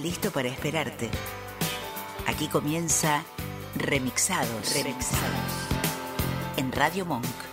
Listo para esperarte. Aquí comienza Remixados. Remixados. En Radio Monk.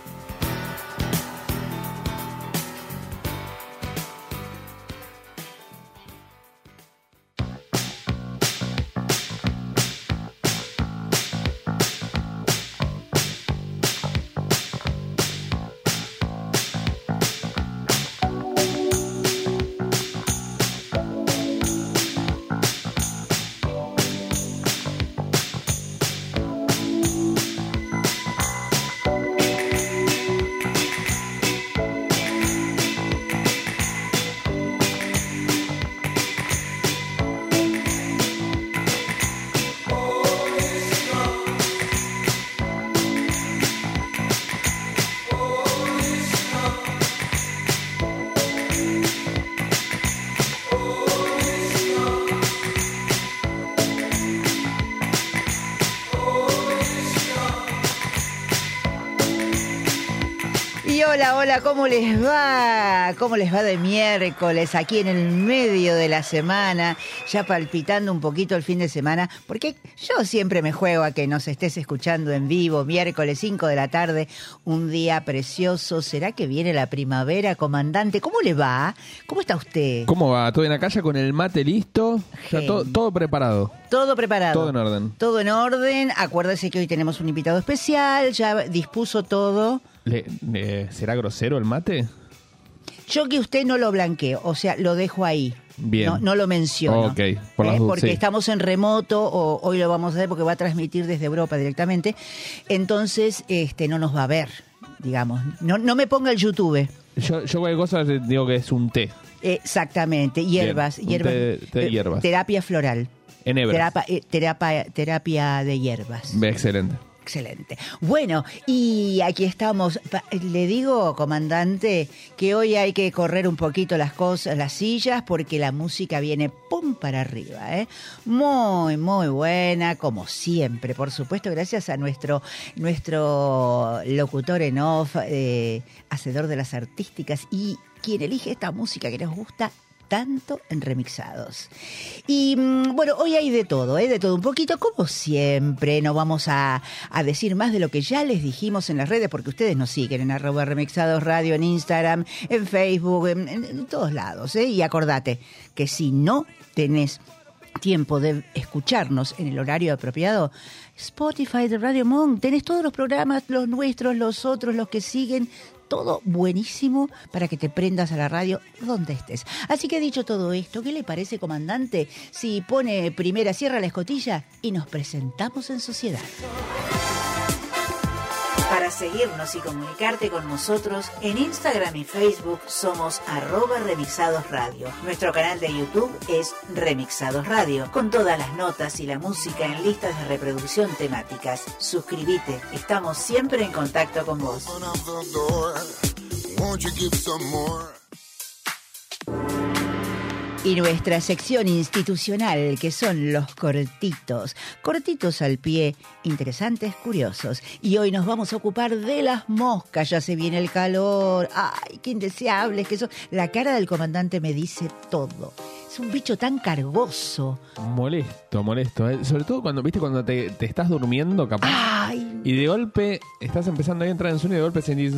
Hola, ¿cómo les va? ¿Cómo les va de miércoles aquí en el medio de la semana? Ya palpitando un poquito el fin de semana, porque yo siempre me juego a que nos estés escuchando en vivo, miércoles 5 de la tarde, un día precioso. ¿Será que viene la primavera, comandante? ¿Cómo le va? ¿Cómo está usted? ¿Cómo va? ¿Todo en la calle con el mate listo? Ya todo, todo preparado. Todo preparado. Todo en orden. Todo en orden. Acuérdese que hoy tenemos un invitado especial, ya dispuso todo. Le- le- ¿Será grosero el mate? Yo que usted no lo blanqueo, o sea, lo dejo ahí. Bien. No, no lo menciono. Ok, por las ¿eh? Porque sí. estamos en remoto, o hoy lo vamos a hacer porque va a transmitir desde Europa directamente. Entonces, este, no nos va a ver, digamos. No, no me ponga el YouTube. Yo, yo cualquier cosa digo que es un té. Exactamente, hierbas. hierbas té- té de eh, hierbas. Terapia floral. En hebras. Terapa- eh, terapia de hierbas. Excelente. Excelente. Bueno, y aquí estamos. Le digo, comandante, que hoy hay que correr un poquito las cosas, las sillas, porque la música viene pum para arriba, ¿eh? Muy, muy buena, como siempre, por supuesto, gracias a nuestro, nuestro locutor en off, eh, hacedor de las artísticas y quien elige esta música que nos gusta tanto en remixados. Y mm, bueno, hoy hay de todo, ¿eh? de todo un poquito, como siempre. No vamos a, a decir más de lo que ya les dijimos en las redes, porque ustedes nos siguen en arroba remixados radio, en Instagram, en Facebook, en, todos lados. ¿eh? Y acordate que si no tenés tiempo de escucharnos en el horario apropiado, Spotify de Radio Monk, tenés todos los programas, los nuestros, los otros, los que siguen, todo buenísimo para que te prendas a la radio donde estés. Así que dicho todo esto, ¿qué le parece, comandante, si pone primera, cierra la escotilla y nos presentamos en sociedad? Seguirnos y comunicarte con nosotros, en Instagram y Facebook somos arroba remixados radio. Nuestro canal de YouTube es Remixados Radio, con todas las notas y la música en listas de reproducción temáticas. Suscríbete, estamos siempre en contacto con vos. Y nuestra sección institucional, que son los cortitos. Cortitos al pie, interesantes, curiosos. Y hoy nos vamos a ocupar de las moscas. Ya se viene el calor. ¡Ay, qué indeseables que son! La cara del comandante me dice todo. Es un bicho tan cargoso. Molesto, molesto. ¿eh? Sobre todo cuando, viste, cuando te, te estás durmiendo, capaz. ¡Ay! Y de golpe estás empezando a entrar en sueño y de golpe sentís.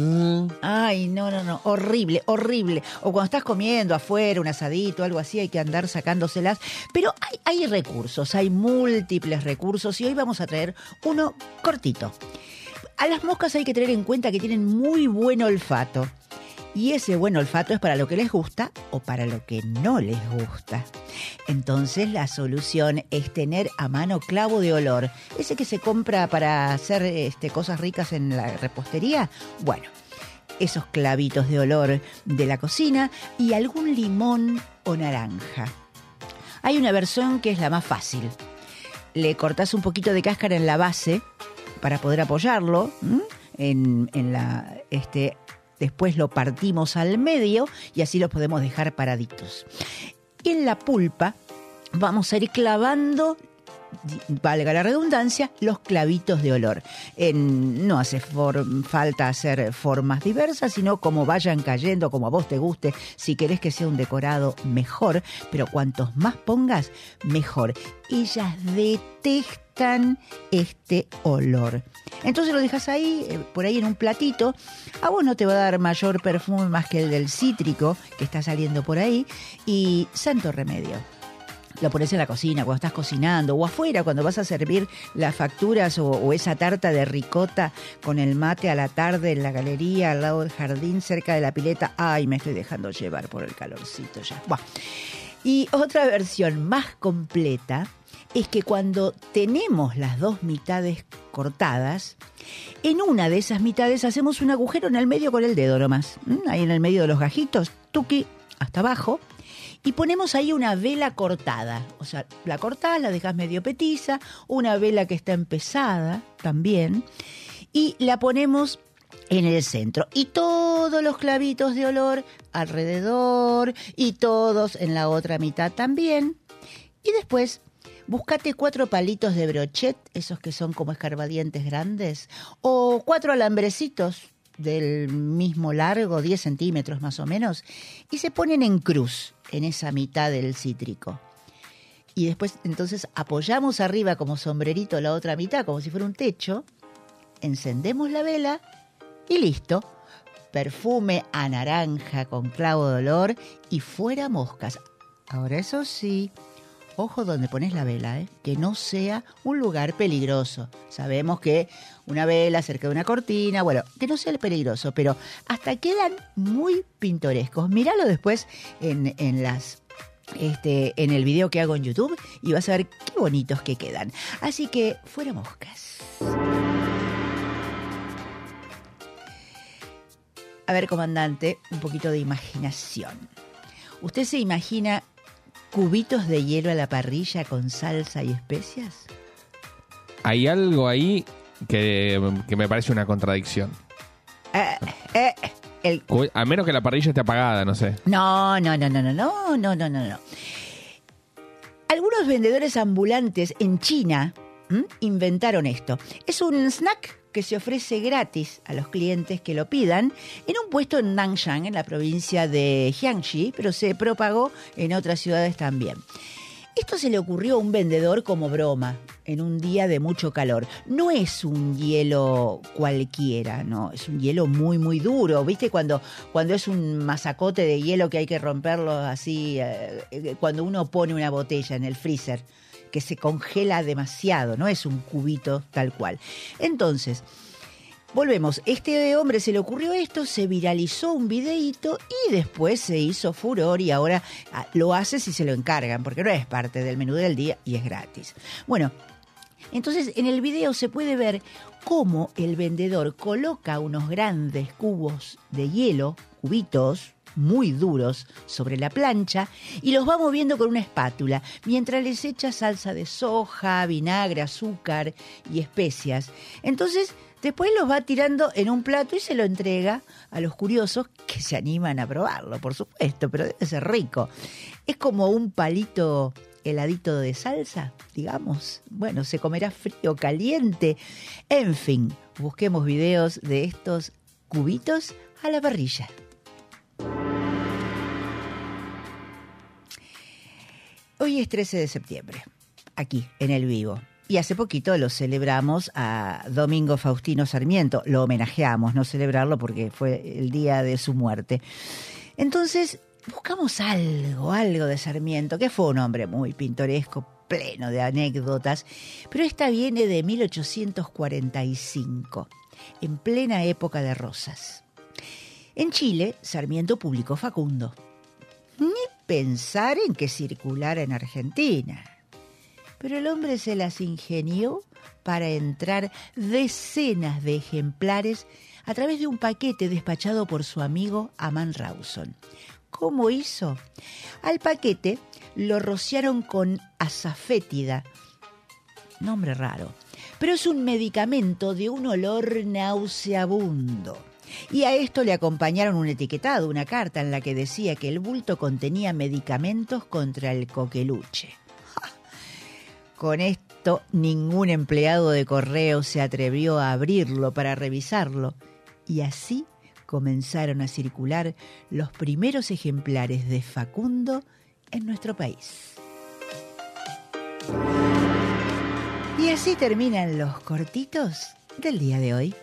Ay, no, no, no, horrible, horrible. O cuando estás comiendo afuera, un asadito, algo así, hay que andar sacándoselas. Pero hay, hay recursos, hay múltiples recursos y hoy vamos a traer uno cortito. A las moscas hay que tener en cuenta que tienen muy buen olfato. Y ese buen olfato es para lo que les gusta o para lo que no les gusta. Entonces la solución es tener a mano clavo de olor. Ese que se compra para hacer este, cosas ricas en la repostería. Bueno, esos clavitos de olor de la cocina y algún limón o naranja. Hay una versión que es la más fácil. le cortás un poquito de cáscara en la base para poder apoyarlo. En, en la, este, después lo partimos al medio y así los podemos dejar paraditos. En la pulpa vamos a ir clavando valga la redundancia, los clavitos de olor. En- no hace falta hacer formas diversas, sino como vayan cayendo, como a vos te guste. Si querés que sea un decorado, mejor, pero cuantos más pongas, mejor. Ellas detestan este olor. Entonces lo dejas ahí, eh, por ahí en un platito. A vos no te va a dar mayor perfume más que el del cítrico que está saliendo por ahí. Y santo remedio lo pones en la cocina cuando estás cocinando o afuera cuando vas a servir las facturas o, o esa tarta de ricota con el mate a la tarde en la galería al lado del jardín cerca de la pileta. Ay, me estoy dejando llevar por el calorcito ya. Buah. Y otra versión más completa es que cuando tenemos las dos mitades cortadas, en una de esas mitades hacemos un agujero en el medio con el dedo nomás. Ahí en el medio de los gajitos, tuki, hasta abajo. Y ponemos ahí una vela cortada. O sea, la cortás, la dejas medio petiza, una vela que está empezada también. Y la ponemos en el centro. Y todos los clavitos de olor alrededor y todos en la otra mitad también. Y después, buscate cuatro palitos de brochet, esos que son como escarbadientes grandes, o cuatro alambrecitos del mismo largo, 10 centímetros más o menos, y se ponen en cruz en esa mitad del cítrico. Y después entonces apoyamos arriba como sombrerito la otra mitad, como si fuera un techo, encendemos la vela y listo. Perfume a naranja con clavo de olor y fuera moscas. Ahora eso sí, ojo donde pones la vela, ¿eh? que no sea un lugar peligroso. Sabemos que una vela cerca de una cortina, bueno, que no sea peligroso, pero hasta quedan muy pintorescos. Míralo después en, en las este, en el video que hago en YouTube y vas a ver qué bonitos que quedan. Así que fuera moscas. A ver, comandante, un poquito de imaginación. ¿Usted se imagina cubitos de hielo a la parrilla con salsa y especias? Hay algo ahí que, que me parece una contradicción. Eh, eh, el, Cu- A menos que la parrilla esté apagada, no sé. No, no, no, no, no, no, no, no, no, no. Algunos vendedores ambulantes en China ¿m? inventaron esto. Es un snack que se ofrece gratis a los clientes que lo pidan en un puesto en Nanshan, en la provincia de Jiangxi, pero se propagó en otras ciudades también. Esto se le ocurrió a un vendedor como broma, en un día de mucho calor. No es un hielo cualquiera, no, es un hielo muy, muy duro. ¿Viste cuando, cuando es un masacote de hielo que hay que romperlo así, eh, eh, cuando uno pone una botella en el freezer, que se congela demasiado, no es un cubito tal cual. Entonces, Volvemos, este hombre se le ocurrió esto, se viralizó un videíto y después se hizo furor y ahora ah, lo hace si se lo encargan, porque no es parte del menú del día y es gratis. Bueno, entonces en el video se puede ver cómo el vendedor coloca unos grandes cubos de hielo, cubitos, muy duros sobre la plancha y los va moviendo con una espátula mientras les echa salsa de soja, vinagre, azúcar y especias. Entonces, después los va tirando en un plato y se lo entrega a los curiosos que se animan a probarlo, por supuesto, pero debe ser rico. Es como un palito heladito de salsa, digamos. Bueno, se comerá frío, caliente. En fin, busquemos videos de estos cubitos a la parrilla. Hoy es 13 de septiembre, aquí, en el vivo. Y hace poquito lo celebramos a Domingo Faustino Sarmiento. Lo homenajeamos, no celebrarlo porque fue el día de su muerte. Entonces, buscamos algo, algo de Sarmiento, que fue un hombre muy pintoresco, pleno de anécdotas, pero esta viene de 1845, en plena época de rosas. En Chile, Sarmiento publicó Facundo. Pensar en que circulara en Argentina. Pero el hombre se las ingenió para entrar decenas de ejemplares a través de un paquete despachado por su amigo Aman Rawson. ¿Cómo hizo? Al paquete lo rociaron con azafétida, Nombre raro. Pero es un medicamento de un olor nauseabundo. Y a esto le acompañaron un etiquetado, una carta en la que decía que el bulto contenía medicamentos contra el coqueluche. Con esto, ningún empleado de correo se atrevió a abrirlo para revisarlo. Y así comenzaron a circular los primeros ejemplares de Facundo en nuestro país. Y así terminan los cortitos del día de hoy.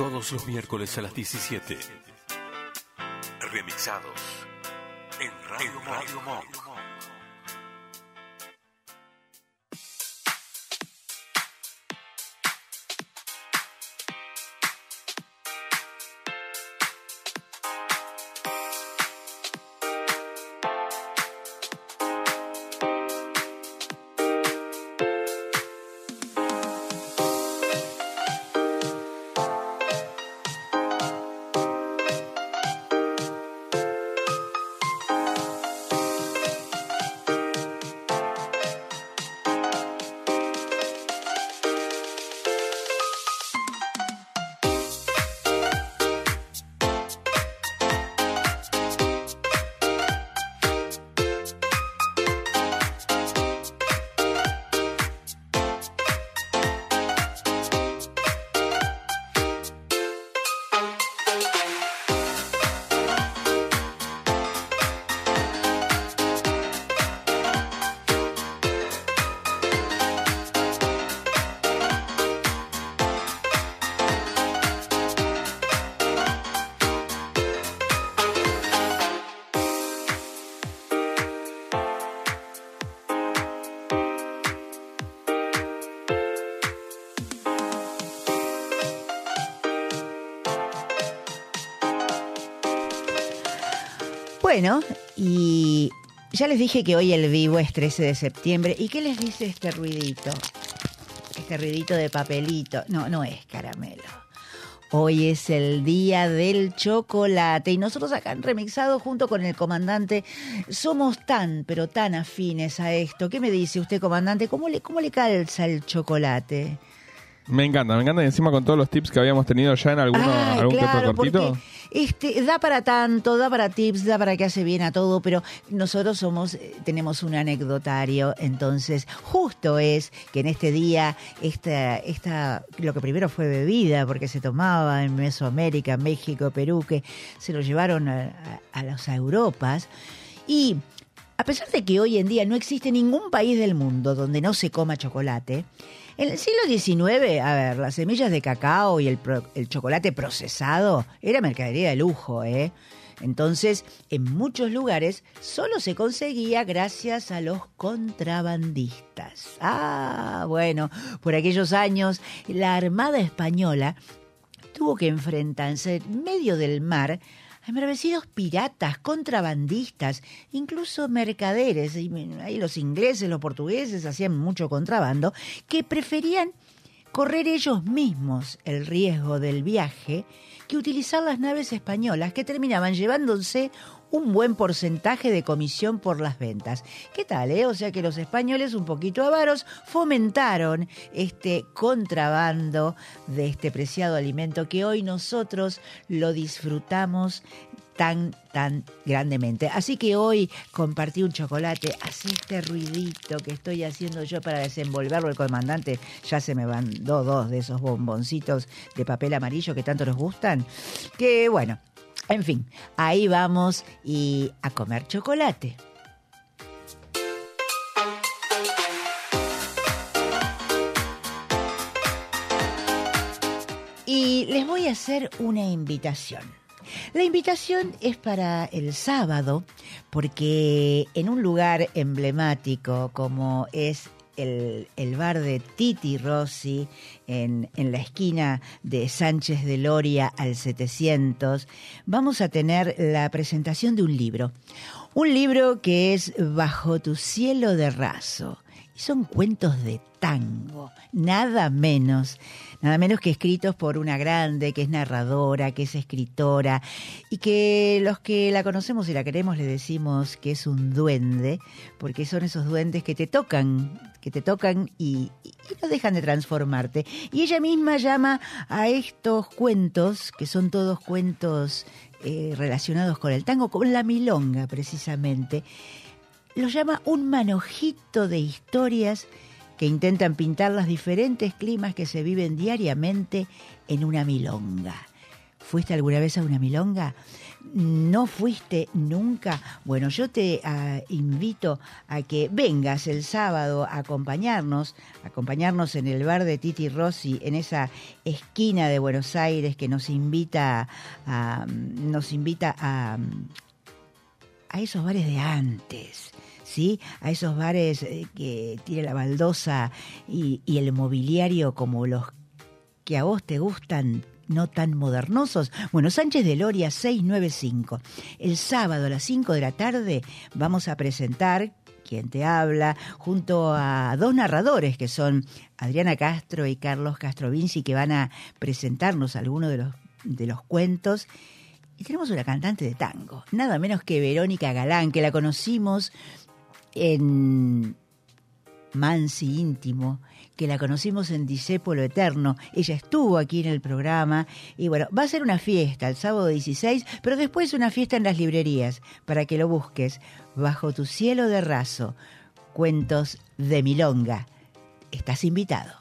Todos los miércoles a las 17. Remixados en Radio, Radio Monk. Bueno, y ya les dije que hoy el vivo es 13 de septiembre. ¿Y qué les dice este ruidito? Este ruidito de papelito. No, no es caramelo. Hoy es el día del chocolate y nosotros acá en Remixado junto con el comandante somos tan, pero tan afines a esto. ¿Qué me dice usted, comandante? ¿Cómo le, cómo le calza el chocolate? Me encanta, me encanta. Y encima con todos los tips que habíamos tenido ya en alguno, Ay, algún claro, cortito. este, da para tanto, da para tips, da para que hace bien a todo, pero nosotros somos, eh, tenemos un anecdotario, entonces justo es que en este día, esta, esta, lo que primero fue bebida, porque se tomaba en Mesoamérica, México, Perú, que se lo llevaron a, a- a las Europas, y a pesar de que hoy en día no existe ningún país del mundo donde no se coma chocolate, en el siglo XIX, a ver, las semillas de cacao y el, chocolate procesado era mercadería de lujo, ¿eh? Entonces, en muchos lugares solo se conseguía gracias a los contrabandistas. Ah, bueno, por aquellos años la Armada Española tuvo que enfrentarse en medio del mar a embravecidos piratas, contrabandistas, incluso mercaderes, y ahí los ingleses, los portugueses hacían mucho contrabando, que preferían correr ellos mismos el riesgo del viaje que utilizar las naves españolas que terminaban llevándose un buen porcentaje de comisión por las ventas. ¿Qué tal, eh? O sea que los españoles, un poquito avaros, fomentaron este contrabando de este preciado alimento que hoy nosotros lo disfrutamos tan, tan grandemente. Así que hoy compartí un chocolate, así este ruidito que estoy haciendo yo para desenvolverlo. El comandante ya se me mandó dos de esos bomboncitos de papel amarillo que tanto nos gustan. Que bueno, en fin, ahí vamos y a comer chocolate. Y les voy a hacer una invitación. La invitación es para el sábado, porque en un lugar emblemático como es el, bar de Titi Rossi en, en la esquina de Sánchez de Loria al 700, vamos a tener la presentación de un libro. Un libro que es Bajo tu cielo de raso. Son cuentos de tango, nada menos, nada menos que escritos por una grande que es narradora, que es escritora y que los que la conocemos y la queremos le decimos que es un duende, porque son esos duendes que te tocan, que te tocan y, y no dejan de transformarte. Y ella misma llama a estos cuentos, que son todos cuentos eh, relacionados con el tango, con la milonga precisamente, lo llama un manojito de historias que intentan pintar los diferentes climas que se viven diariamente en una milonga. ¿Fuiste alguna vez a una milonga? ¿No fuiste nunca? Bueno, yo te ah, invito a que vengas el sábado a acompañarnos, acompañarnos en el bar de Titi Rossi, en esa esquina de Buenos Aires que nos invita a, nos invita a, a esos bares de antes. ¿Sí? A esos bares eh, que tiene la baldosa y, el mobiliario como los que a vos te gustan no tan modernosos. Bueno, Sánchez de Loria 695. El sábado a las 5 de la tarde vamos a presentar quien te habla, junto a dos narradores que son Adriana Castro y Carlos Castro Vinci, que van a presentarnos algunos de los, de los cuentos. Y tenemos una cantante de tango, nada menos que Verónica Galán, que la conocimos en Mansi Íntimo, que la conocimos en Disépolo Eterno. Ella estuvo aquí en el programa y bueno, va a ser una fiesta el sábado 16, pero después una fiesta en las librerías para que lo busques. Bajo tu cielo de raso, cuentos de Milonga. Estás invitado.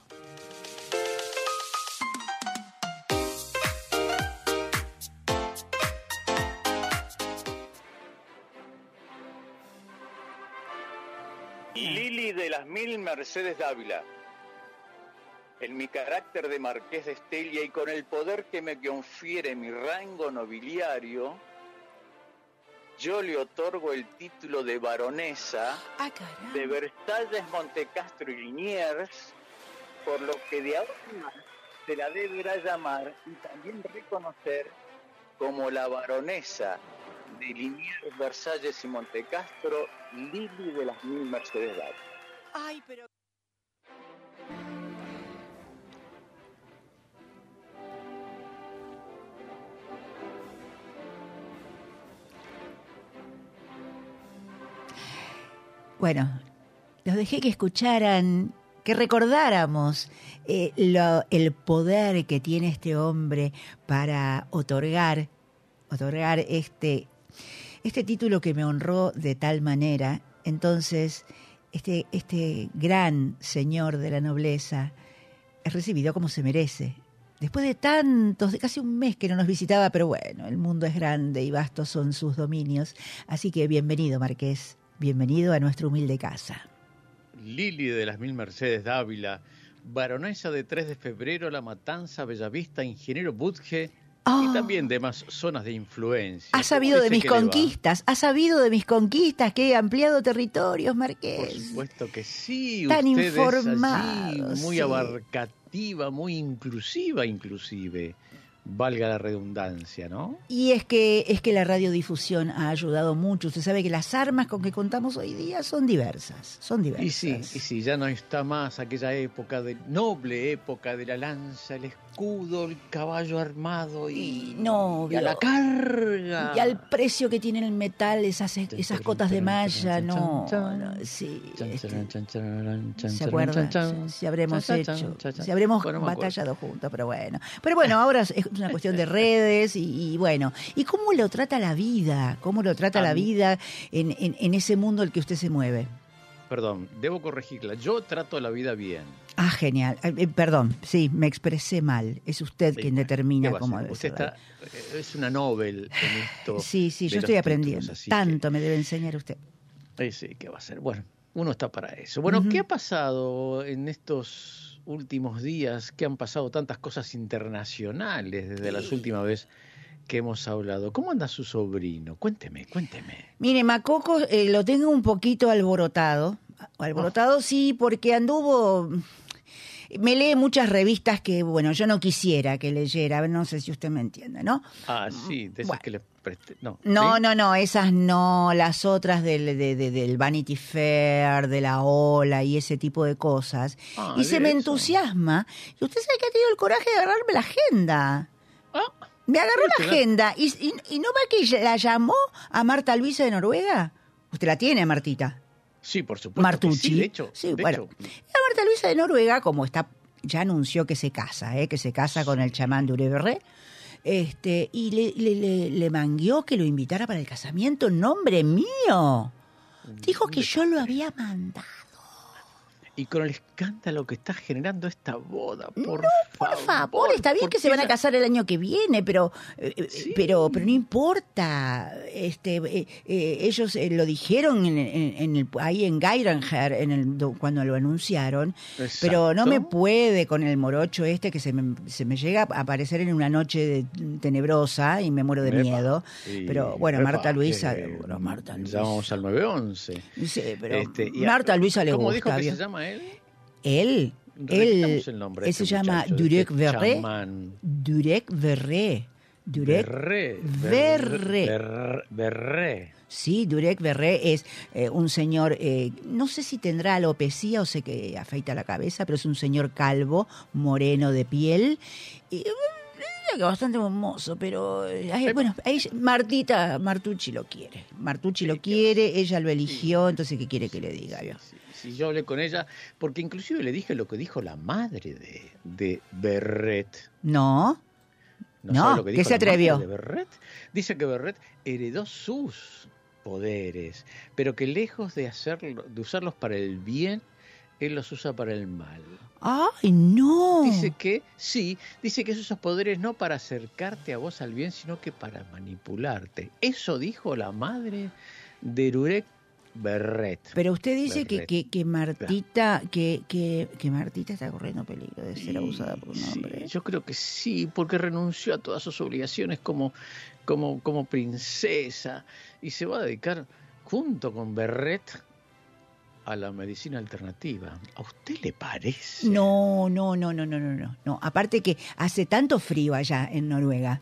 Mercedes Dávila. En mi carácter de marqués de Estella y con el poder que me confiere mi rango nobiliario, yo le otorgo el título de baronesa Ah, de Versalles, Montecastro y Liniers, por lo que de ahora en más se la deberá llamar y también reconocer como la baronesa de Liniers, Versalles y Montecastro, Lili de las Mil Mercedes Dávila. Ay, pero... Bueno, los dejé que escucharan, que recordáramos eh, lo- el poder que tiene este hombre para otorgar, otorgar este, este título que me honró de tal manera. Entonces, este, este gran señor de la nobleza es recibido como se merece. Después de tantos, de casi un mes que no nos visitaba, pero bueno, el mundo es grande y vastos son sus dominios. Así que bienvenido, Marqués. Bienvenido a nuestra humilde casa. Lili de las Mil Mercedes Dávila, baronesa de 3 de febrero, La Matanza, Bellavista, ingeniero Budge Ah. y también demás zonas de influencia. Has sabido ¿Cómo de mis conquistas, has sabido de mis conquistas, que he ampliado territorios, Por Marqués. supuesto que sí. Tan informados, muy sí. abarcativa, muy inclusiva inclusive. Valga la redundancia, ¿no? Y es que, es que la radiodifusión ha ayudado mucho. Usted sabe que las armas con que contamos hoy día son diversas. Son diversas. Y sí, y sí, ya no está más aquella época de noble época de la lanza, el escudo, el caballo armado y, Y no, y a la carga. Y al precio que tiene el metal, esas, esas cotas de malla, no. no, sí. Este, ¿Se acuerdan? Si habremos hecho, si habremos Bueno, batallado juntos, pero bueno. Pero bueno, ahora es una cuestión de redes y, y bueno. ¿Y cómo lo trata la vida? ¿Cómo lo trata la vida en, en, en ese mundo en el que usted se mueve? Perdón, debo corregirla. Yo trato la vida bien. Ah, genial. Eh, eh, perdón, sí, me expresé mal. Es usted Sí, quien determina ¿qué va a cómo debe Usted está, eh, es una Nobel en esto. Sí, sí, yo estoy títulos, aprendiendo. que- Tanto me debe enseñar usted. Eh, sí, ¿qué va a ser? Bueno, uno está para eso. Bueno. ¿qué ha pasado en estos últimos días? Que han pasado tantas cosas internacionales desde la última vez que hemos hablado. ¿Cómo anda su sobrino? Cuénteme, cuénteme. Mire, Macoco eh, lo tengo un poquito alborotado. Alborotado sí, porque anduvo... Me lee muchas revistas que, bueno, yo no quisiera que leyera, no sé si usted me entiende, ¿no? Ah, sí, de esas Bueno. que le presté. No, No, ¿sí? no, no, esas no, las otras del, de- de- del Vanity Fair, de la Ola y ese tipo de cosas. Ah, y se me eso. entusiasma. Y usted sabe que ha tenido el coraje de agarrarme la agenda. Me agarró la te da- agenda. ¿Y, y, y no va que la llamó a Marta Luisa de Noruega? Usted la tiene, Martita. sí, por supuesto. Martucci. Sí, de hecho, Sí, de bueno. hecho, La Marta Luisa de Noruega, como está, ya anunció que se casa, ¿eh? que se casa con el chamán de Ureberré. Este, y le, le, le, le mangueó que lo invitara para el casamiento en nombre mío. Dijo que yo lo había mandado. Y con el escándalo que está generando esta boda, por Por favor, está bien ¿por que se van a casar el año que viene, pero eh, eh, Sí. pero pero no importa. Este, eh, eh, ellos eh, lo dijeron en, en- en el, ahí en Geiranger en el, do- cuando lo anunciaron, pero no me puede con el morocho este que se me, se me llega a aparecer en una noche de- tenebrosa y me muero de Epa, miedo. sí, pero bueno, epa, Marta Luisa, bueno, Marta Luisa. Llamamos al 911. Sí, pero Este, y Marta Luisa le ¿Cómo gusta. dijo que se llama él? Él, él, Repitamos el nombre de él se este llama Durek este Verré. Durek Verré. Durek. Verré. Berré. Sí, Durek Verré es eh, un señor, eh, no sé si tendrá alopecia o sé que afeita la cabeza, pero es un señor calvo, moreno de piel. Y, eh, que bastante hermoso, pero eh, ay, bueno, ella- Martita, Martucci lo quiere. Martucci lo quiere, ella lo eligió, entonces ¿qué quiere que le diga? Sí, sí, yo hablé con ella, porque inclusive le dije lo que dijo la madre de, de Berret. No, ¿No, No, lo que ¿qué dijo se atrevió? de Berret? Dice que Berret heredó sus poderes, pero que lejos de, hacerlo, de usarlos para el bien, él los usa para el mal. ay, no. Dice que sí, dice que esos poderes no para acercarte a vos al bien, sino que para manipularte. Eso dijo la madre de Rurek Berret. Pero usted dice que, que, que Martita, que, que, que Martita está corriendo peligro de ser abusada por un sí, hombre. yo creo que sí, porque renunció a todas sus obligaciones como, como, como princesa y se va a dedicar junto con Berret a la medicina alternativa. ¿A usted le parece? No, no, no, no, no, no, no. no. Aparte que hace tanto frío allá en Noruega.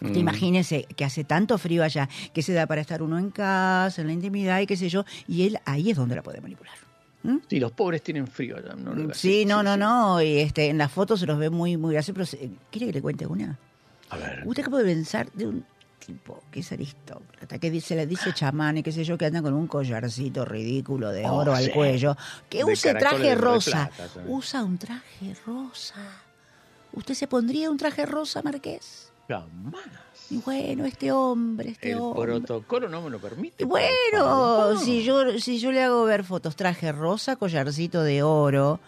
Usted Mm. imagínese que hace tanto frío allá que se da para estar uno en casa, en la intimidad y qué sé yo, y él ahí es donde la puede manipular. ¿Mm? Sí, los pobres tienen frío allá. en Noruega, Sí, no, no, sí. no. Y este, en las fotos se los ve muy, muy graciosos. Pero se- ¿quiere que le cuente una? A ver. ¿Usted qué puede pensar de un tipo que es aristócrata, que dice, le dice chamán y qué sé yo, que anda con un collarcito ridículo de Oh, oro al sí. cuello, que caracoles traje rosa? plata, sí. Usa un traje rosa. ¿Usted se pondría un traje rosa, Marqués? Jamás. Y bueno, este hombre, este El hombre. protocolo no me lo permite. Bueno, si yo, si yo le hago ver fotos, traje rosa, collarcito de oro.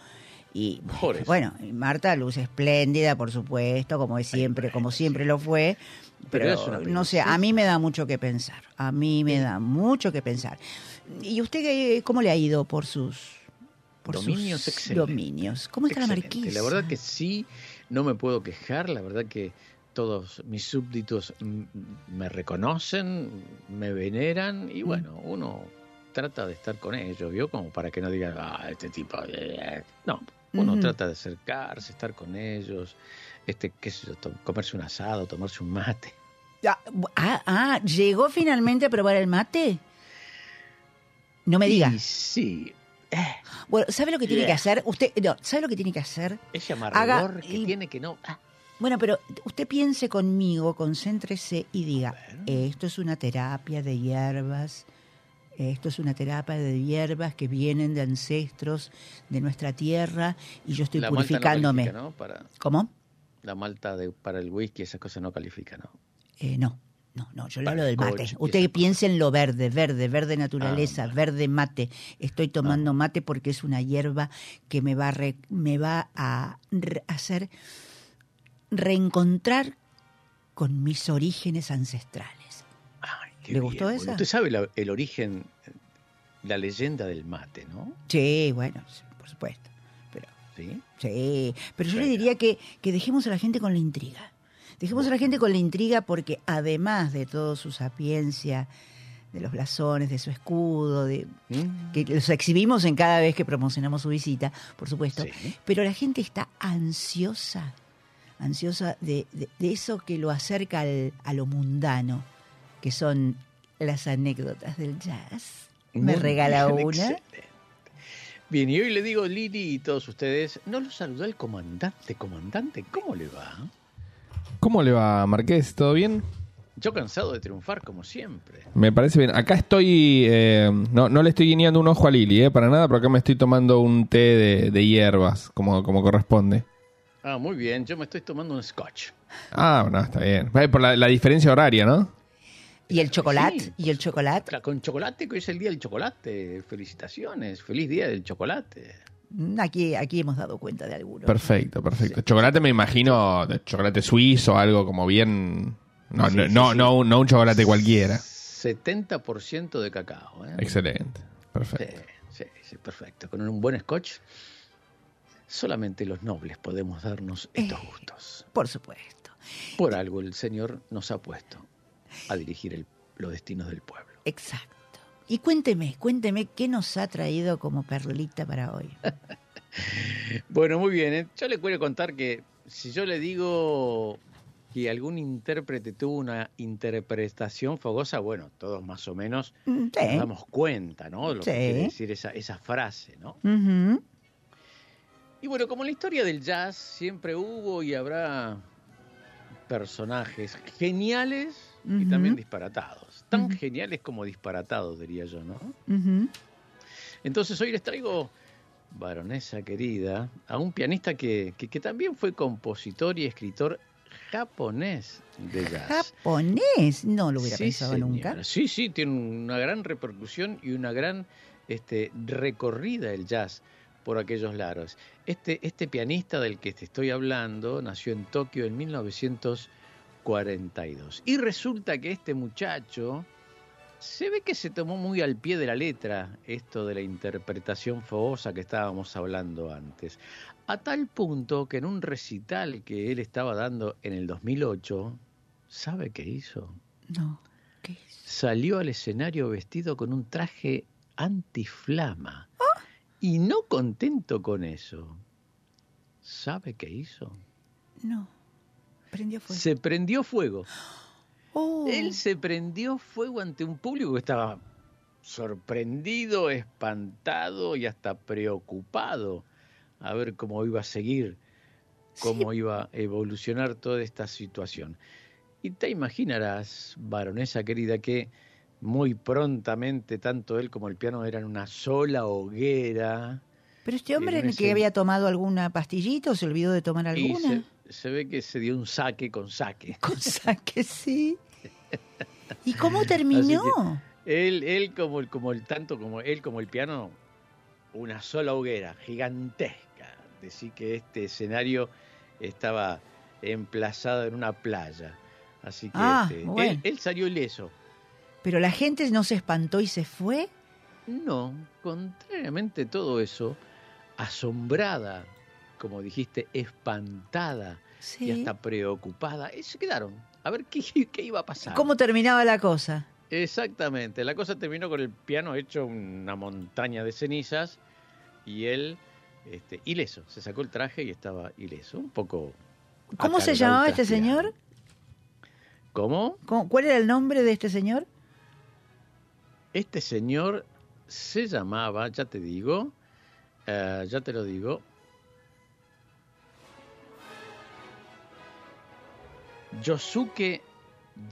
Y bueno, Marta luce espléndida, por supuesto, como es siempre, como siempre lo fue. Pero no sé, a mí me da mucho que pensar. A mí me da mucho que pensar. ¿Y usted cómo le ha ido por sus por Dominios sus dominios? ¿Cómo está la marquisa? La verdad que sí, no me puedo quejar. La verdad que todos mis súbditos mm, me reconocen, me veneran Mm. y bueno, uno trata de estar con ellos, ¿vio? Como para que no digan, ah, este tipo. eh". No, uno trata de acercarse, estar con ellos, este, qué sé yo, comerse un asado, tomarse un mate. Ah, ah, ¿llegó finalmente a probar el mate? No me diga. Y sí, eh, Bueno, ¿sabe lo que tiene Yeah. que hacer? Usted, no, ¿sabe lo que tiene que hacer? ese Haga- amargor que y- tiene que no. ah, Bueno, pero usted piense conmigo, concéntrese y diga, esto es una terapia de hierbas, esto es una terapia de hierbas que vienen de ancestros de nuestra tierra y yo estoy la malta no purificándome. califica, ¿no? Para, ¿Cómo? la malta de, para el whisky, esas cosas no califica, ¿no? Eh, no, no, no, yo le hablo del mate. Usted piense en lo verde, verde, verde naturaleza, Ah, vale. verde mate. Estoy tomando mate porque es una hierba que me va a, re- me va a re- hacer reencontrar con mis orígenes ancestrales. Ay, qué ¿Le bien, gustó esa? Usted sabe la- el origen, la leyenda del mate, ¿no? Sí, bueno, por supuesto. Pero, ¿Sí? sí, pero yo le diría que, que dejemos a la gente con la intriga. Dejemos a la gente con la intriga porque además de toda su sapiencia, de los blasones, de su escudo, de Mm, que los exhibimos en cada vez que promocionamos su visita, por supuesto, Sí. pero la gente está ansiosa, ansiosa de, de- de eso que lo acerca al- a lo mundano, que son las anécdotas del jazz. ¿Me Muy regala bien, una? excelente. Bien, y hoy le digo, Lili y todos ustedes, no lo saludó el comandante. Comandante, ¿cómo le va? ¿Cómo le va, Marqués? ¿Todo bien? Yo cansado de triunfar, como siempre. Me parece bien. Acá estoy. eh, no, no le estoy guiñando un ojo a Lili, eh, para nada, pero acá me estoy tomando un té de, de hierbas, como, como corresponde. Ah, muy bien, yo me estoy tomando un scotch. Ah, no, está bien. Por la, la diferencia horaria, ¿no? ¿Y el chocolate? Sí. ¿Y el chocolate? Con chocolate, que hoy es el día del chocolate. Felicitaciones, feliz día del chocolate. Mm, Aquí, aquí hemos dado cuenta de algunos. Perfecto, perfecto. Chocolate me imagino de chocolate suizo, algo como bien... No, Sí, no, sí, no, sí. no un- no un chocolate cualquiera. 70% de cacao. ¿eh? Excelente. Sí, Perfecto. sí, sí, perfecto. Con un buen scotch, solamente los nobles podemos darnos estos Eh. gustos. Por supuesto. Por algo el Señor nos ha puesto a dirigir el- los destinos del pueblo. Exacto. Y cuénteme, cuénteme qué nos ha traído como perlita para hoy. Bueno, muy bien. ¿eh? Yo le quiero contar que si yo le digo que algún intérprete tuvo una interpretación fogosa, bueno, todos más o menos Mm, nos damos cuenta, ¿no? Lo que Sí. quiere decir esa, esa frase, ¿no? Y bueno, como en la historia del jazz siempre hubo y habrá personajes geniales y también disparatados. Tan geniales como disparatados, diría yo, ¿no? Entonces hoy les traigo, baronesa querida, a un pianista que, que- que también fue compositor y escritor japonés de jazz. Japonés, no lo hubiera Sí, pensado señora. nunca. Sí, sí, tiene una gran repercusión y una gran este, recorrida el jazz por aquellos lados. Este, este pianista del que te estoy hablando nació en Tokio en 1942. Y resulta que este muchacho se ve que se tomó muy al pie de la letra esto de la interpretación fogosa que estábamos hablando antes. A tal punto que en un recital que él estaba dando en el 2008, ¿sabe qué hizo? No. ¿Qué es? salió al escenario vestido con un traje antiflama. Y no contento con eso, ¿sabe qué hizo? No. Prendió fuego. Se prendió fuego. Oh. Él se prendió fuego ante un público que estaba sorprendido, espantado y hasta preocupado a ver cómo iba a seguir, cómo iba a evolucionar toda esta situación. Y te imaginarás, baronesa querida, que muy prontamente tanto él como el piano eran una sola hoguera. Pero este hombre en que había tomado alguna pastillita o se olvidó de tomar alguna. se, se ve que se dio un saque con saque. Cosa que sí. ¿Y cómo terminó? Él, él como el, como el tanto como él como el piano, una sola hoguera gigantesca. Decir que este escenario estaba emplazado en una playa. Así que Ah, este, bueno. él, él salió ileso. Pero la gente no se espantó y se fue. No, contrariamente todo eso, asombrada, como dijiste, espantada y hasta preocupada, se quedaron. A ver qué, qué iba a pasar. ¿Cómo terminaba la cosa? Exactamente, la cosa terminó con el piano hecho una montaña de cenizas y él este, ileso, se sacó el traje y estaba ileso, un poco... ¿Cómo se llamaba este señor? ¿Cómo- ¿Cuál era el nombre de este señor? Este señor se llamaba, ya te digo, eh, ya te lo digo, Yosuke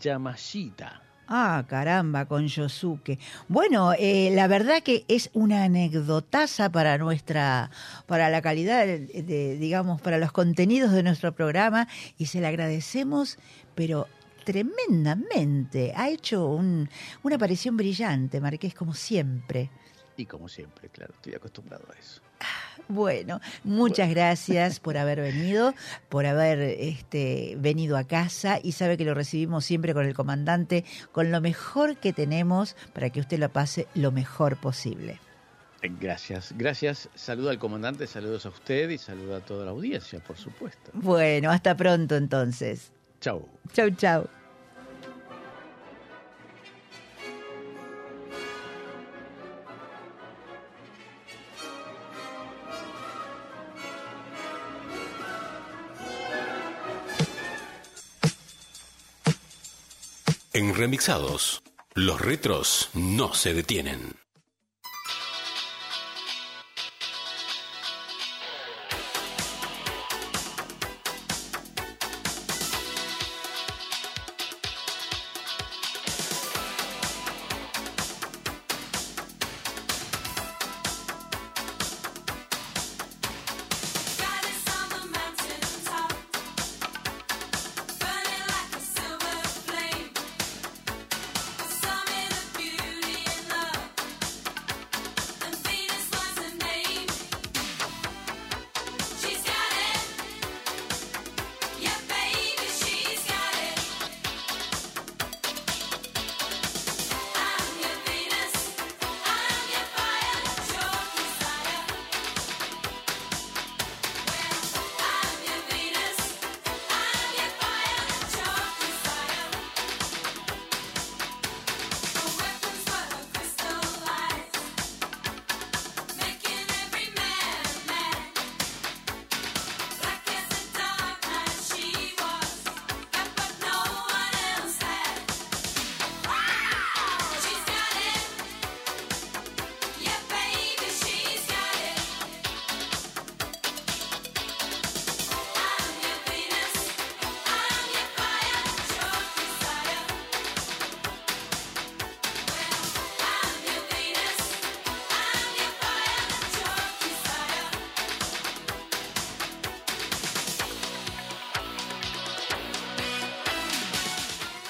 Yamashita. Ah, caramba, con Yosuke. Bueno, eh, la verdad que es una anecdotaza para nuestra, para la calidad, de, digamos, para los contenidos de nuestro programa y se le agradecemos, pero tremendamente. Ha hecho un- una aparición brillante, Marqués, como siempre. Y como siempre, claro, estoy acostumbrado a eso. Bueno, muchas gracias por haber venido, por haber este, venido a casa y sabe que lo recibimos siempre con el comandante, con lo mejor que tenemos para que usted lo pase lo mejor posible. Gracias, gracias. Saludo al comandante, saludos a usted y saludo a toda la audiencia, por supuesto. Bueno, hasta pronto entonces. Chau. Chau, chau. En remixados, los retros no se detienen.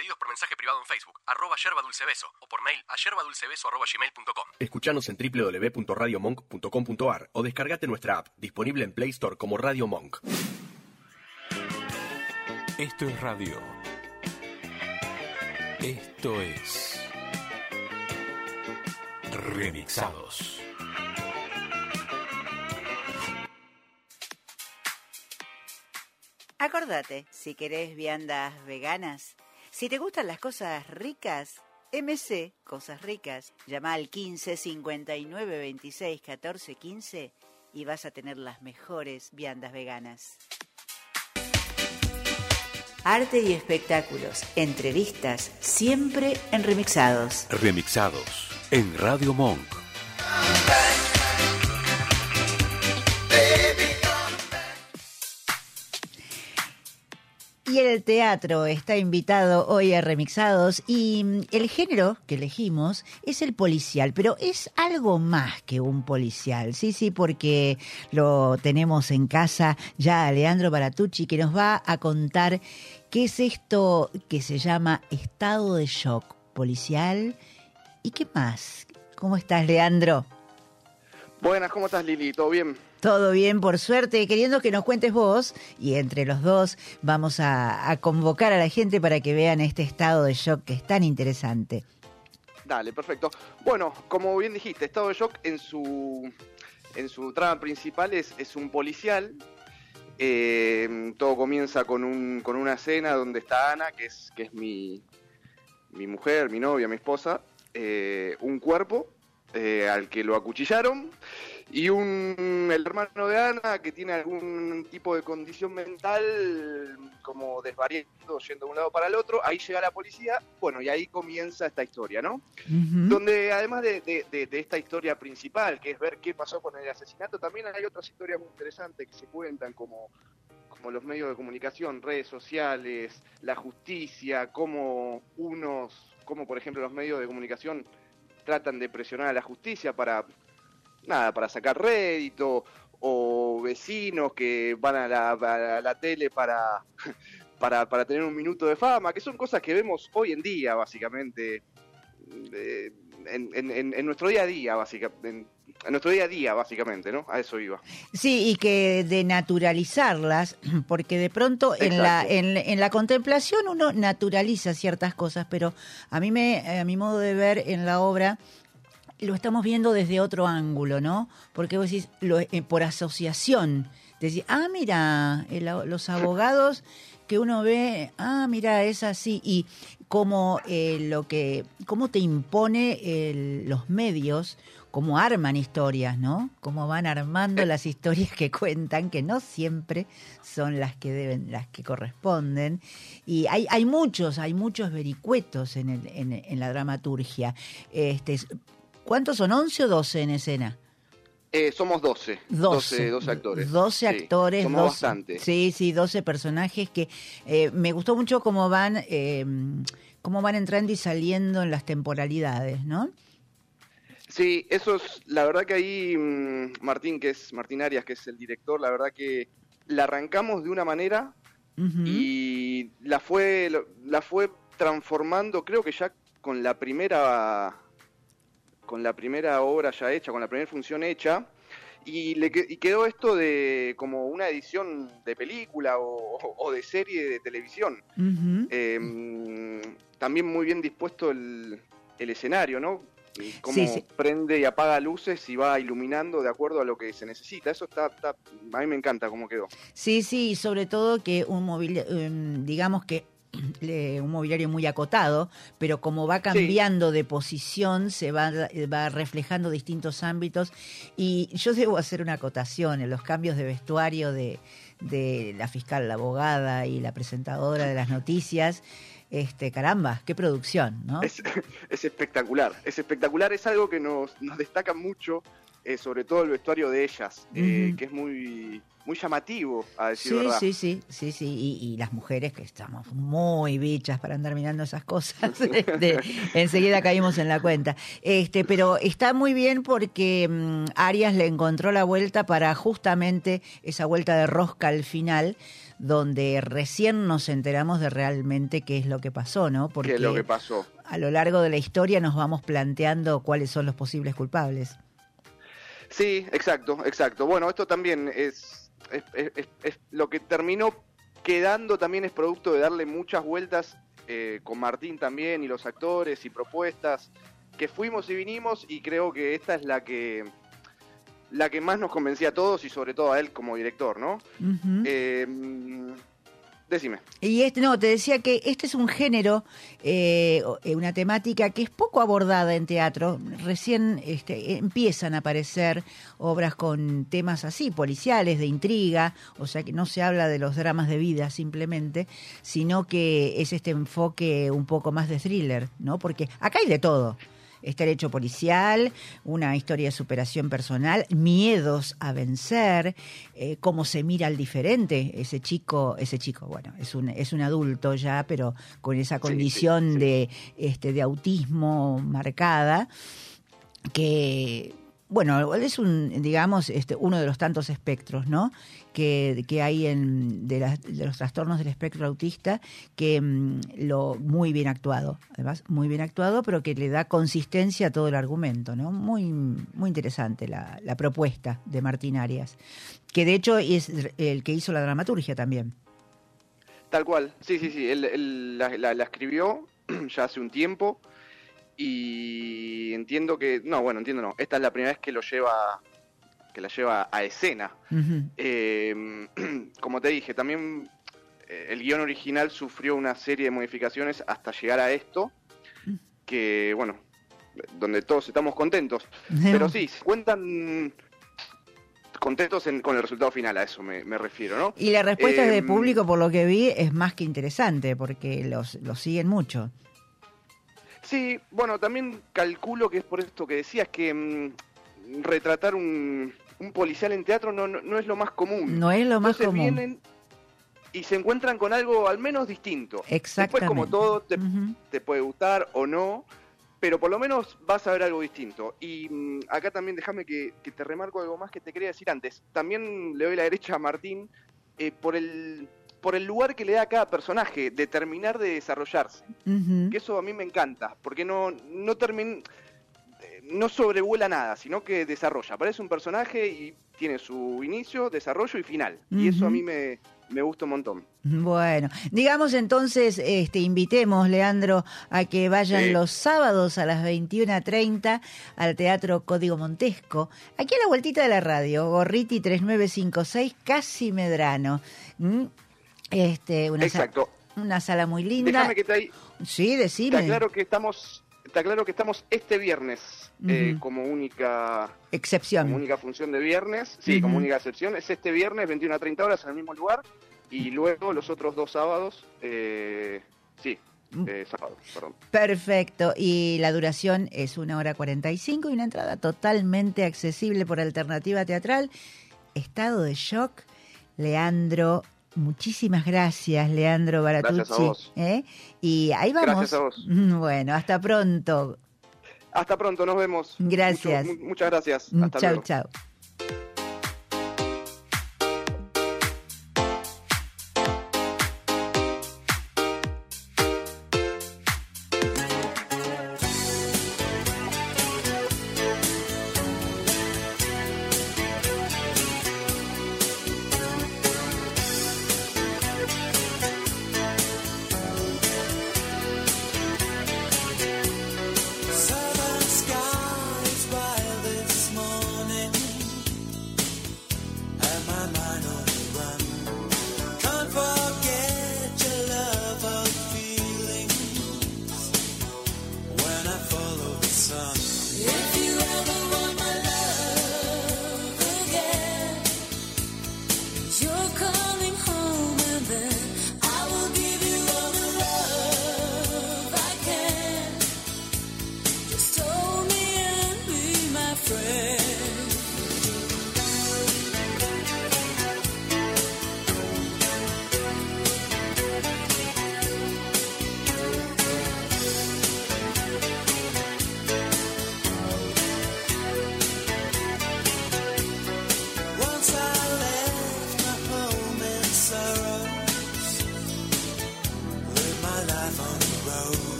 Pedidos por mensaje privado en Facebook, arroba yerba dulce beso, o por mail a yerbadulcebeso arroba gmail.com. Escuchanos en www.radiomonk.com.ar o descargate nuestra app, disponible en Play Store como Radio Monk. Esto es radio. Esto es. Remixados. Acordate, si querés viandas veganas, si te gustan las cosas ricas, MC Cosas Ricas, llama al 15 59 26 14 15 y vas a tener las mejores viandas veganas. Arte y espectáculos, entrevistas, siempre en remixados. Remixados en Radio Monk. Y el teatro está invitado hoy a Remixados y mm, el género que elegimos es el policial, pero es algo más que un policial, sí, sí, porque lo tenemos en casa ya a Leandro Baratucci que nos va a contar qué es esto que se llama estado de shock policial y qué más. ¿Cómo estás, Leandro? Buenas, ¿cómo estás Lili? ¿Todo bien? Todo bien, por suerte, queriendo que nos cuentes vos y entre los dos vamos a, convocar a la gente para que vean este estado de shock que es tan interesante. Dale, perfecto. Bueno, como bien dijiste, estado de shock en su, en su trama principal es, es un policial. Eh, todo comienza con, un, con una escena donde está Ana, que es, que es mi, mi mujer, mi novia, mi esposa, eh, un cuerpo eh, al que lo acuchillaron y un el hermano de Ana que tiene algún tipo de condición mental como desvariando yendo de un lado para el otro ahí llega la policía bueno y ahí comienza esta historia no donde además de, de- de- de esta historia principal que es ver qué pasó con el asesinato también hay otras historias muy interesantes que se cuentan como como los medios de comunicación redes sociales la justicia cómo unos como por ejemplo los medios de comunicación tratan de presionar a la justicia para nada, para sacar rédito, o vecinos que van a la, a la tele para, para, para tener un minuto de fama, que son cosas que vemos hoy en día, básicamente, eh, en, en- nuestro día a día, básicamente. En, en nuestro día a día, básicamente, ¿no? A eso iba. Sí, y que de naturalizarlas, porque de pronto en la, en, en la contemplación uno naturaliza ciertas cosas, pero a mí me, a mi modo de ver en la obra lo estamos viendo desde otro ángulo, ¿no? Porque vos decís, eh, por asociación, decís, ah, mira, a- los abogados que uno ve, ah, mira, es así, y cómo eh, lo que, cómo te impone los medios, cómo arman historias, ¿no? Cómo van armando las historias que cuentan, que no siempre son las que deben, las que corresponden. Y hay, hay muchos, hay muchos vericuetos en, en la dramaturgia. Este, ¿Cuántos son? ¿11 o 12 en escena? Eh, somos 12. 12. 12, actores. 12 Sí, actores. Somos 12 bastante. Sí, sí, 12 personajes que eh, me gustó mucho cómo van, eh, cómo van entrando y saliendo en las temporalidades, ¿no? Sí, eso es, la verdad que ahí mm, Martín, que es Martín Arias, que es el director, la verdad que la arrancamos de una manera Ujú. y la fue, la fue transformando, creo que ya con la primera, con la primera obra ya hecha, con la primera función hecha, y, le, y quedó esto de como una edición de película o, o de serie de televisión. Eh, mm, también muy bien dispuesto el, el escenario, ¿no? Cómo Sí, sí. prende y apaga luces y va iluminando de acuerdo a lo que se necesita. Eso está, está- a mí me encanta cómo quedó. Sí, sí, y sobre todo que un mobiliario, digamos que un mobiliario muy acotado, pero como va cambiando de posición, se va, va reflejando distintos ámbitos. Y yo debo hacer una acotación en los cambios de vestuario de, de la fiscal, la abogada y la presentadora de las noticias. Este, caramba, qué producción, ¿no? Es, es espectacular, es espectacular, es algo que nos, nos destaca mucho, eh, sobre todo el vestuario de ellas, eh, que es muy, muy llamativo, a decir Sí, verdad. sí, sí, sí, sí, y, y las mujeres que estamos muy bichas para andar mirando esas cosas, este, enseguida caímos en la cuenta. Este, pero está muy bien porque mm, Arias le encontró la vuelta para justamente esa vuelta de rosca al final, donde recién nos enteramos de realmente qué es lo que pasó, ¿no? Porque ¿Qué es lo que pasó? a lo largo de la historia nos vamos planteando cuáles son los posibles culpables. Sí, exacto, exacto. Bueno, esto también es, es, es- es- es- lo que terminó quedando también es producto de darle muchas vueltas eh, con Martín también y los actores y propuestas que fuimos y vinimos y creo que esta es la que la que más nos convencía a todos y sobre todo a él como director, ¿no? Eh, decime. Y este, no, te decía que este es un género, eh, eh, una temática que es poco abordada en teatro. Recién este, empiezan a aparecer obras con temas así, policiales, de intriga, o sea que no se habla de los dramas de vida simplemente, sino que es este enfoque un poco más de thriller, ¿no? Porque acá hay de todo. Está el hecho policial, una historia de superación personal, miedos a vencer, eh, cómo se mira al diferente. Ese chico, ese chico, bueno, es un, es un adulto ya, pero con esa Sí, condición sí, sí. de, este, de autismo marcada, que, bueno, es un, digamos, este, uno de los tantos espectros, ¿no? Que, hay en, de, los trastornos del espectro autista, que mm, lo muy bien actuado, además, muy bien actuado, pero que le da consistencia a todo el argumento, ¿no? Muy, muy interesante la, propuesta de Martín Arias, que de hecho es el que hizo la dramaturgia también. Tal cual, sí, sí, sí, él, la escribió ya hace un tiempo y entiendo que, no, bueno, entiendo no, esta es la primera vez que lo lleva, que la lleva a escena. Eh, como te dije, también eh, el guion original sufrió una serie de modificaciones hasta llegar a esto, que, bueno, donde todos estamos contentos. Pero sí, se cuentan contentos en- con el resultado final, a eso me, me refiero, ¿no? Y la respuesta de Em, público, por lo que vi, es más que interesante, porque los, los siguen mucho. Sí, bueno, también calculo que es por esto que decías que mm, retratar un, un policial en teatro no, no, no es lo más común. No es lo más Entonces común. vienen y se encuentran con algo al menos distinto. Después, como Exactamente. todo, te, puede gustar o no, pero por lo menos vas a ver algo distinto. Y mm, acá también déjame que, que te remarco algo más que te quería decir antes. También le doy la derecha a Martín eh, por, el, por el lugar que le da a cada personaje de terminar de desarrollarse. Que eso a mí me encanta, porque no, no termina no sobrevuela nada, sino que desarrolla. Aparece un personaje y tiene su inicio, desarrollo y final. Y eso a mí me, me gusta un montón. Bueno, digamos entonces, este, invitemos, Leandro, a que vayan Sí. los sábados a las 21.30 al Teatro Código Montesco, aquí a la vueltita de la radio, Gorriti 3956, casi Medrano. ¿Mm? Este, una, Exacto. una sala muy linda. Déjame que te, ahí- Sí, decime. aclaro que estamos, te aclaro que estamos este viernes eh, como única como Excepción. única función de viernes, sí, como única excepción, es este viernes 21 a 30 horas en el mismo lugar y luego los otros dos sábados, eh, sí, Mm. eh, sábados, perdón. Perfecto, y la duración es una hora 45 y una entrada totalmente accesible por alternativa teatral. Estado de shock, Leandro. Muchísimas gracias, Leandro Baratucci. Gracias a vos. ¿eh? Y ahí vamos. Gracias a vos. Bueno, hasta pronto. Hasta pronto, nos vemos. Gracias. Mucho- muchas gracias. Hasta chao, luego. chao.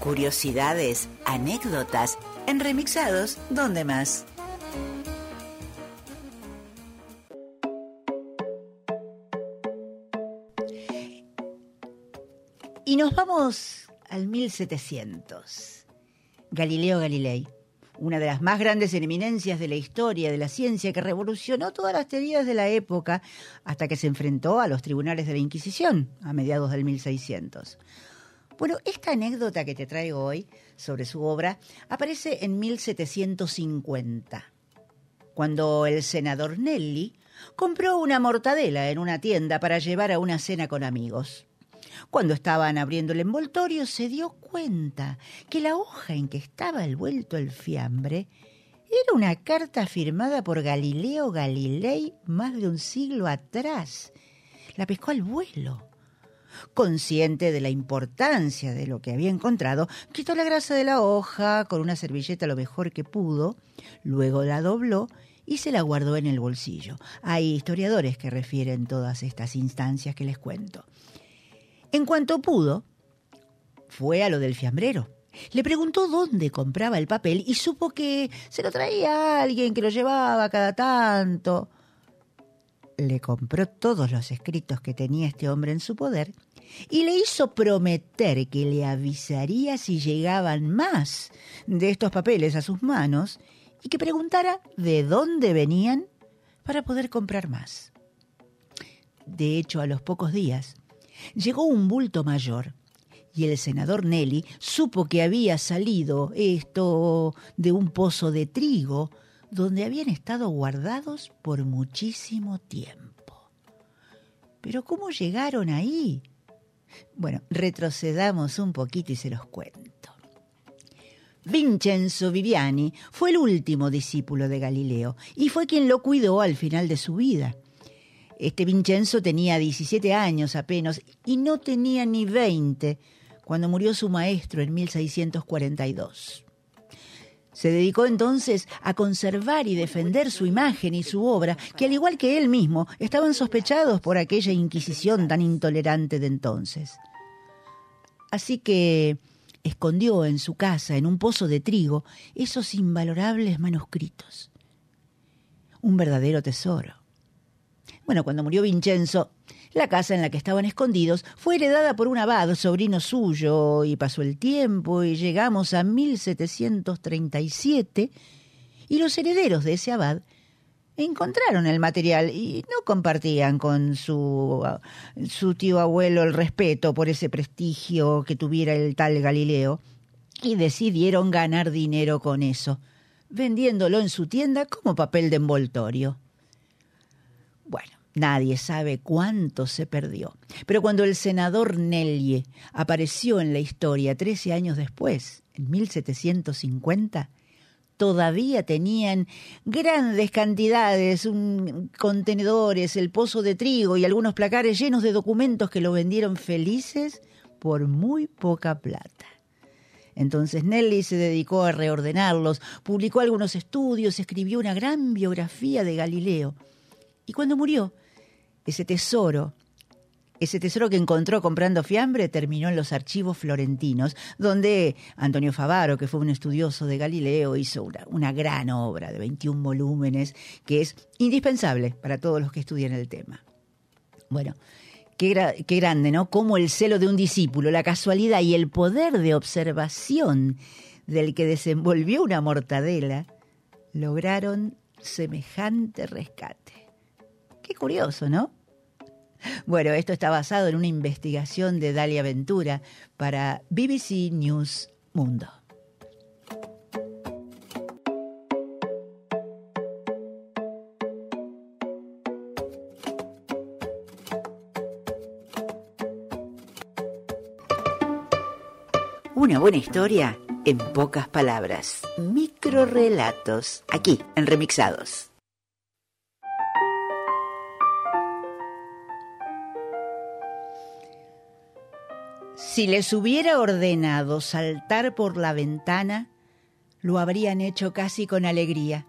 Curiosidades, anécdotas, en remixados, ¿dónde más? Y nos vamos al 1700. Galileo Galilei, una de las más grandes eminencias de la historia de la ciencia que revolucionó todas las teorías de la época hasta que se enfrentó a los tribunales de la Inquisición a mediados del 1600. Bueno, esta anécdota que te traigo hoy sobre su obra aparece en 1750, cuando el senador Nelly compró una mortadela en una tienda para llevar a una cena con amigos. Cuando estaban abriendo el envoltorio se dio cuenta que la hoja en que estaba envuelto el fiambre era una carta firmada por Galileo Galilei más de un siglo atrás. La pescó al vuelo. Consciente de la importancia de lo que había encontrado, quitó la grasa de la hoja con una servilleta lo mejor que pudo, luego la dobló y se la guardó en el bolsillo. Hay historiadores que refieren todas estas instancias que les cuento. En cuanto pudo, fue a lo del fiambrero. Le preguntó dónde compraba el papel y supo que se lo traía alguien que lo llevaba cada tanto. Le compró todos los escritos que tenía este hombre en su poder y le hizo prometer que le avisaría si llegaban más de estos papeles a sus manos y que preguntara de dónde venían para poder comprar más. De hecho, a los pocos días, llegó un bulto mayor y el senador Nelly supo que había salido esto de un pozo de trigo donde habían estado guardados por muchísimo tiempo. Pero ¿cómo llegaron ahí? Bueno, retrocedamos un poquito y se los cuento. Vincenzo Viviani fue el último discípulo de Galileo y fue quien lo cuidó al final de su vida. Este Vincenzo tenía 17 años apenas y no tenía ni 20 cuando murió su maestro en 1642. Se dedicó entonces a conservar y defender su imagen y su obra, que al igual que él mismo estaban sospechados por aquella Inquisición tan intolerante de entonces. Así que escondió en su casa, en un pozo de trigo, esos invalorables manuscritos. Un verdadero tesoro. Bueno, cuando murió Vincenzo, la casa en la que estaban escondidos fue heredada por un abad, sobrino suyo, y pasó el tiempo y llegamos a 1737 y los herederos de ese abad encontraron el material y no compartían con su, su tío abuelo el respeto por ese prestigio que tuviera el tal Galileo y decidieron ganar dinero con eso, vendiéndolo en su tienda como papel de envoltorio. Nadie sabe cuánto se perdió, pero cuando el senador Nellie apareció en la historia 13 años después, en 1750, todavía tenían grandes cantidades, un- contenedores, el pozo de trigo y algunos placares llenos de documentos que lo vendieron felices por muy poca plata. Entonces Nelly se dedicó a reordenarlos, publicó algunos estudios, escribió una gran biografía de Galileo. Y cuando murió, ese tesoro, ese tesoro que encontró comprando fiambre, terminó en los archivos florentinos, donde Antonio Favaro, que fue un estudioso de Galileo, hizo una, gran obra de 21 volúmenes, que es indispensable para todos los que estudian el tema. Bueno, qué, qué grande, ¿no? Cómo el celo de un discípulo, la casualidad y el poder de observación del que desenvolvió una mortadela lograron semejante rescate. Qué curioso, ¿no? Bueno, esto está basado en una investigación de Dalia Ventura para BBC News Mundo. Una buena historia en pocas palabras. Microrelatos, aquí, en Remixados. Si les hubiera ordenado saltar por la ventana, lo habrían hecho casi con alegría,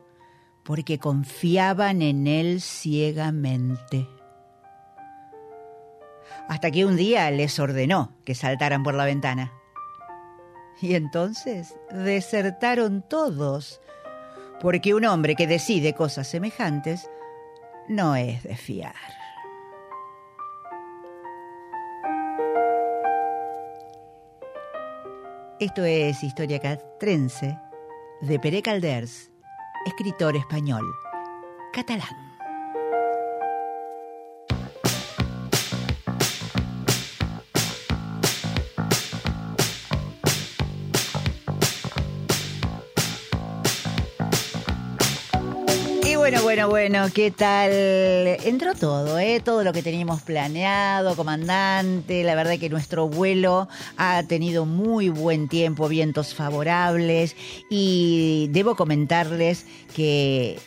porque confiaban en él ciegamente. Hasta que un día les ordenó que saltaran por la ventana. Y entonces desertaron todos, porque un hombre que decide cosas semejantes no es de fiar. Esto es Historia Castrense de Pere Calders, escritor español, catalán. Bueno, bueno, ¿qué tal? Entró todo, ¿eh? Todo lo que teníamos planeado, comandante. La verdad que nuestro vuelo ha tenido muy buen tiempo, vientos favorables. Y debo comentarles que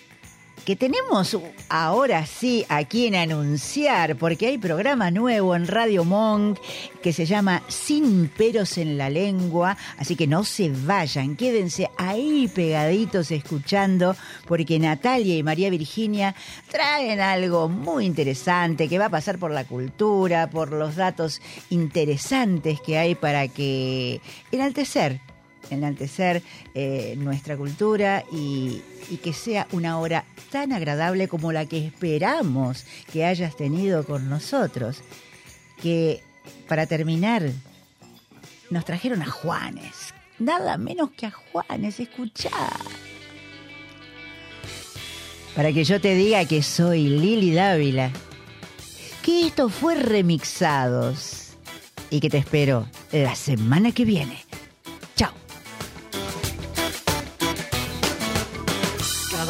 que tenemos ahora sí a quien anunciar, porque hay programa nuevo en Radio Monk que se llama Sin peros en la lengua, así que no se vayan, quédense ahí pegaditos escuchando, porque Natalia y María Virginia traen algo muy interesante que va a pasar por la cultura, por los datos interesantes que hay para que enaltecer enaltecer eh, nuestra cultura y, y que sea una hora tan agradable como la que esperamos que hayas tenido con nosotros. Que para terminar, nos trajeron a Juanes. Nada menos que a Juanes, escuchá. Para que yo te diga que soy Lili Dávila. Que esto fue remixados. Y que te espero la semana que viene.